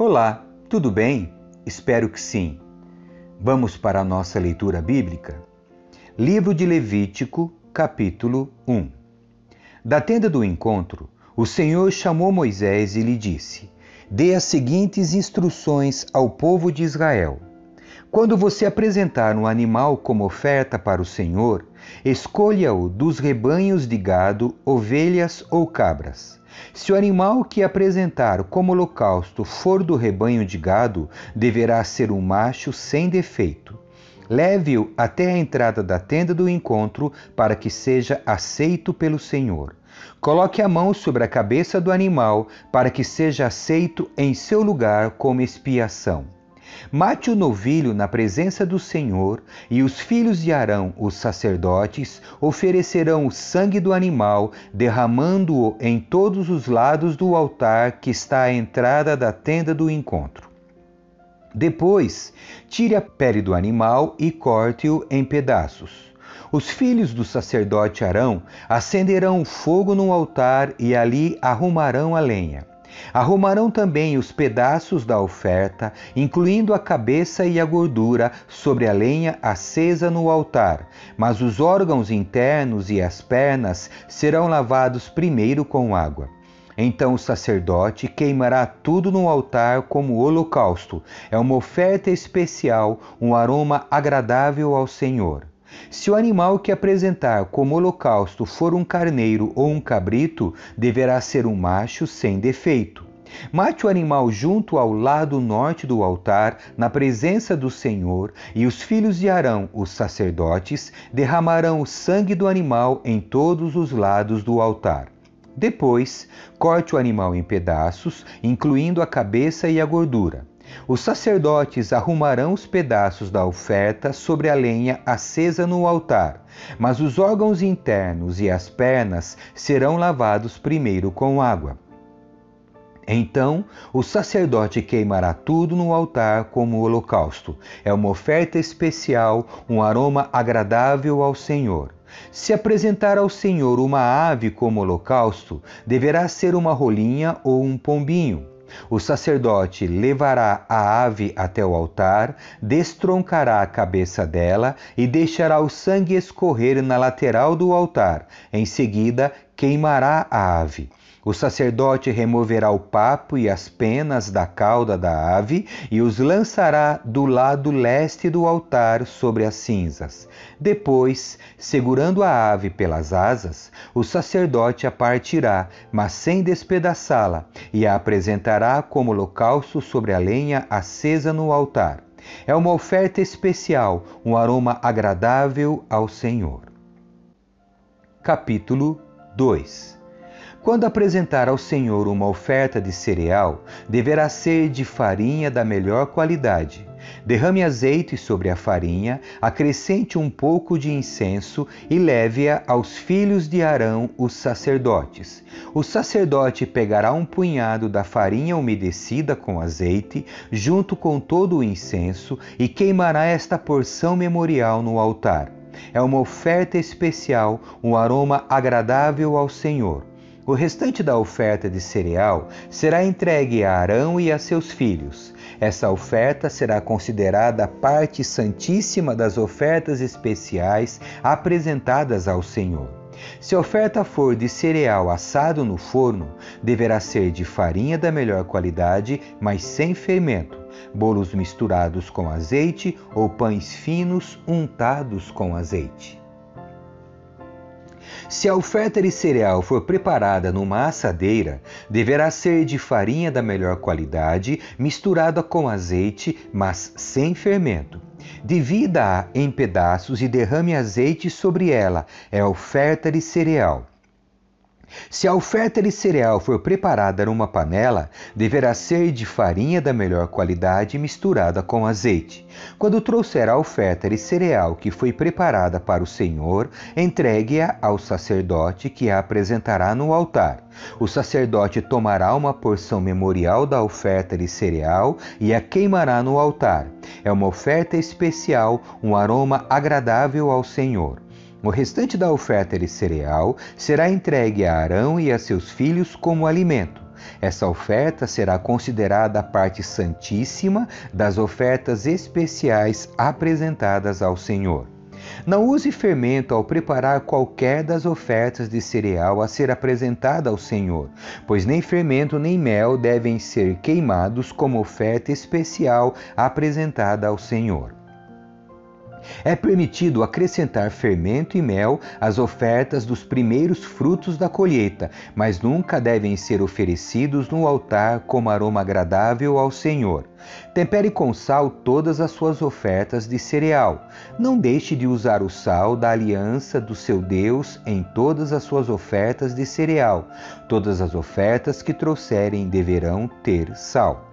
Olá, tudo bem? Espero que sim. Vamos para a nossa leitura bíblica? Livro de Levítico, capítulo 1. Da tenda do encontro, o Senhor chamou Moisés e lhe disse: Dê as seguintes instruções ao povo de Israel. Quando você apresentar um animal como oferta para o Senhor, escolha-o dos rebanhos de gado, ovelhas ou cabras. Se o animal que apresentar como holocausto for do rebanho de gado, deverá ser um macho sem defeito. Leve-o até a entrada da tenda do encontro para que seja aceito pelo Senhor. Coloque a mão sobre a cabeça do animal para que seja aceito em seu lugar como expiação. Mate o novilho na presença do Senhor, e os filhos de Arão, os sacerdotes, oferecerão o sangue do animal, derramando-o em todos os lados do altar que está à entrada da tenda do encontro. Depois, tire a pele do animal e corte-o em pedaços. Os filhos do sacerdote Arão acenderão fogo no altar e ali arrumarão a lenha. Arrumarão também os pedaços da oferta, incluindo a cabeça e a gordura, sobre a lenha acesa no altar, mas os órgãos internos e as pernas serão lavados primeiro com água. Então o sacerdote queimará tudo no altar como holocausto. É uma oferta especial, um aroma agradável ao Senhor. Se o animal que apresentar como holocausto for um carneiro ou um cabrito, deverá ser um macho sem defeito. Mate o animal junto ao lado norte do altar, na presença do Senhor, e os filhos de Arão, os sacerdotes, derramarão o sangue do animal em todos os lados do altar. Depois, corte o animal em pedaços, incluindo a cabeça e a gordura. Os sacerdotes arrumarão os pedaços da oferta sobre a lenha acesa no altar, mas os órgãos internos e as pernas serão lavados primeiro com água. Então o sacerdote queimará tudo no altar como holocausto. É uma oferta especial, um aroma agradável ao Senhor. Se apresentar ao Senhor uma ave como holocausto, deverá ser uma rolinha ou um pombinho. O sacerdote levará a ave até o altar, destroncará a cabeça dela e deixará o sangue escorrer na lateral do altar. Em seguida, queimará a ave. O sacerdote removerá o papo e as penas da cauda da ave e os lançará do lado leste do altar sobre as cinzas. Depois, segurando a ave pelas asas, o sacerdote a partirá, mas sem despedaçá-la, e a apresentará como holocausto sobre a lenha acesa no altar. É uma oferta especial, um aroma agradável ao Senhor. Capítulo 2 quando apresentar ao Senhor uma oferta de cereal, deverá ser de farinha da melhor qualidade. Derrame azeite sobre a farinha, acrescente um pouco de incenso e leve-a aos filhos de Arão, os sacerdotes. O sacerdote pegará um punhado da farinha umedecida com azeite, junto com todo o incenso, e queimará esta porção memorial no altar. É uma oferta especial, um aroma agradável ao Senhor. O restante da oferta de cereal será entregue a Arão e a seus filhos. Essa oferta será considerada parte santíssima das ofertas especiais apresentadas ao Senhor. Se a oferta for de cereal assado no forno, deverá ser de farinha da melhor qualidade, mas sem fermento, bolos misturados com azeite ou pães finos untados com azeite. Se a oferta de cereal for preparada numa assadeira, deverá ser de farinha da melhor qualidade, misturada com azeite, mas sem fermento. Divida-a em pedaços e derrame azeite sobre ela. É a oferta de cereal. Se a oferta de cereal for preparada numa panela, deverá ser de farinha da melhor qualidade misturada com azeite. Quando trouxer a oferta de cereal que foi preparada para o Senhor, entregue-a ao sacerdote que a apresentará no altar. O sacerdote tomará uma porção memorial da oferta de cereal e a queimará no altar. É uma oferta especial, um aroma agradável ao Senhor. O restante da oferta de cereal será entregue a Arão e a seus filhos como alimento. Essa oferta será considerada a parte santíssima das ofertas especiais apresentadas ao Senhor. Não use fermento ao preparar qualquer das ofertas de cereal a ser apresentada ao Senhor, pois nem fermento nem mel devem ser queimados como oferta especial apresentada ao Senhor. É permitido acrescentar fermento e mel às ofertas dos primeiros frutos da colheita, mas nunca devem ser oferecidos no altar como aroma agradável ao Senhor. Tempere com sal todas as suas ofertas de cereal. Não deixe de usar o sal da aliança do seu Deus em todas as suas ofertas de cereal. Todas as ofertas que trouxerem deverão ter sal.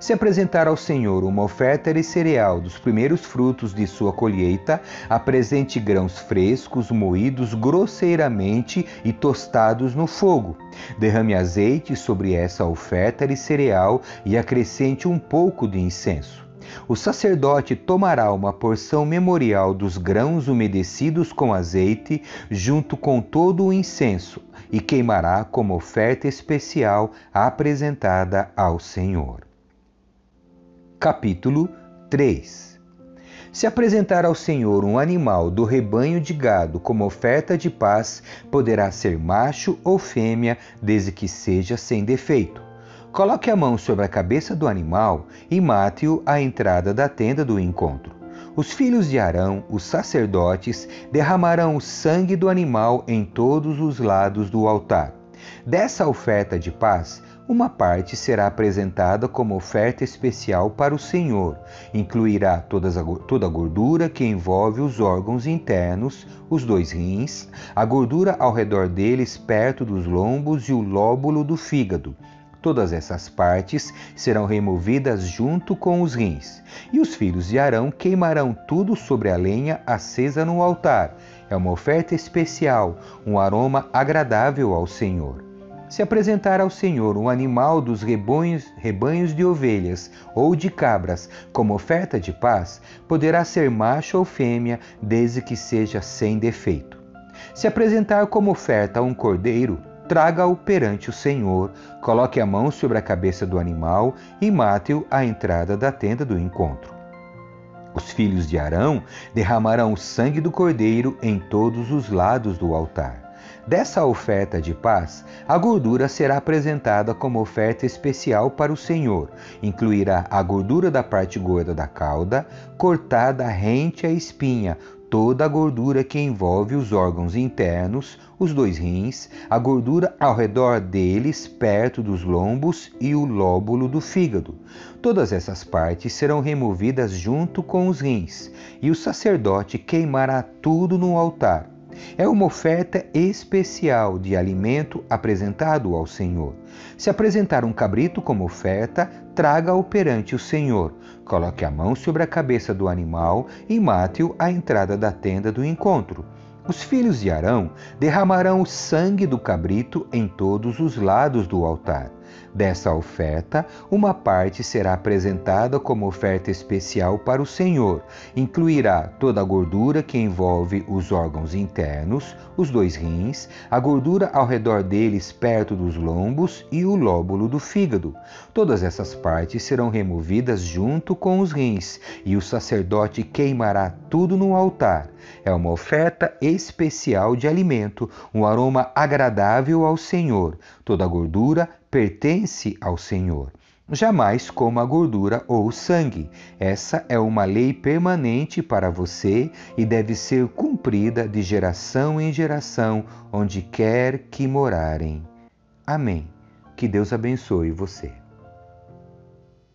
Se apresentar ao Senhor uma oferta de cereal dos primeiros frutos de sua colheita, apresente grãos frescos, moídos grosseiramente e tostados no fogo. Derrame azeite sobre essa oferta de cereal e acrescente um pouco de incenso. O sacerdote tomará uma porção memorial dos grãos umedecidos com azeite, junto com todo o incenso, e queimará como oferta especial apresentada ao Senhor. Capítulo 3 Se apresentar ao Senhor um animal do rebanho de gado como oferta de paz, poderá ser macho ou fêmea, desde que seja sem defeito. Coloque a mão sobre a cabeça do animal e mate-o à entrada da tenda do encontro. Os filhos de Arão, os sacerdotes, derramarão o sangue do animal em todos os lados do altar. Dessa oferta de paz, uma parte será apresentada como oferta especial para o Senhor. Incluirá toda a gordura que envolve os órgãos internos, os dois rins, a gordura ao redor deles, perto dos lombos e o lóbulo do fígado. Todas essas partes serão removidas junto com os rins. E os filhos de Arão queimarão tudo sobre a lenha acesa no altar. É uma oferta especial, um aroma agradável ao Senhor se apresentar ao Senhor um animal dos rebanhos, rebanhos de ovelhas ou de cabras como oferta de paz, poderá ser macho ou fêmea, desde que seja sem defeito. Se apresentar como oferta um cordeiro, traga-o perante o Senhor, coloque a mão sobre a cabeça do animal e mate-o à entrada da tenda do encontro. Os filhos de Arão derramarão o sangue do cordeiro em todos os lados do altar. Dessa oferta de paz, a gordura será apresentada como oferta especial para o Senhor. Incluirá a gordura da parte gorda da cauda, cortada rente à espinha, toda a gordura que envolve os órgãos internos, os dois rins, a gordura ao redor deles, perto dos lombos e o lóbulo do fígado. Todas essas partes serão removidas junto com os rins, e o sacerdote queimará tudo no altar. É uma oferta especial de alimento apresentado ao Senhor. Se apresentar um cabrito como oferta, traga-o perante o Senhor. Coloque a mão sobre a cabeça do animal e mate-o à entrada da tenda do encontro. Os filhos de Arão derramarão o sangue do cabrito em todos os lados do altar. Dessa oferta, uma parte será apresentada como oferta especial para o Senhor. Incluirá toda a gordura que envolve os órgãos internos, os dois rins, a gordura ao redor deles perto dos lombos e o lóbulo do fígado. Todas essas partes serão removidas junto com os rins, e o sacerdote queimará tudo no altar. É uma oferta especial de alimento, um aroma agradável ao Senhor. Toda a gordura pertence ao Senhor. Jamais coma a gordura ou o sangue. Essa é uma lei permanente para você e deve ser cumprida de geração em geração, onde quer que morarem. Amém. Que Deus abençoe você.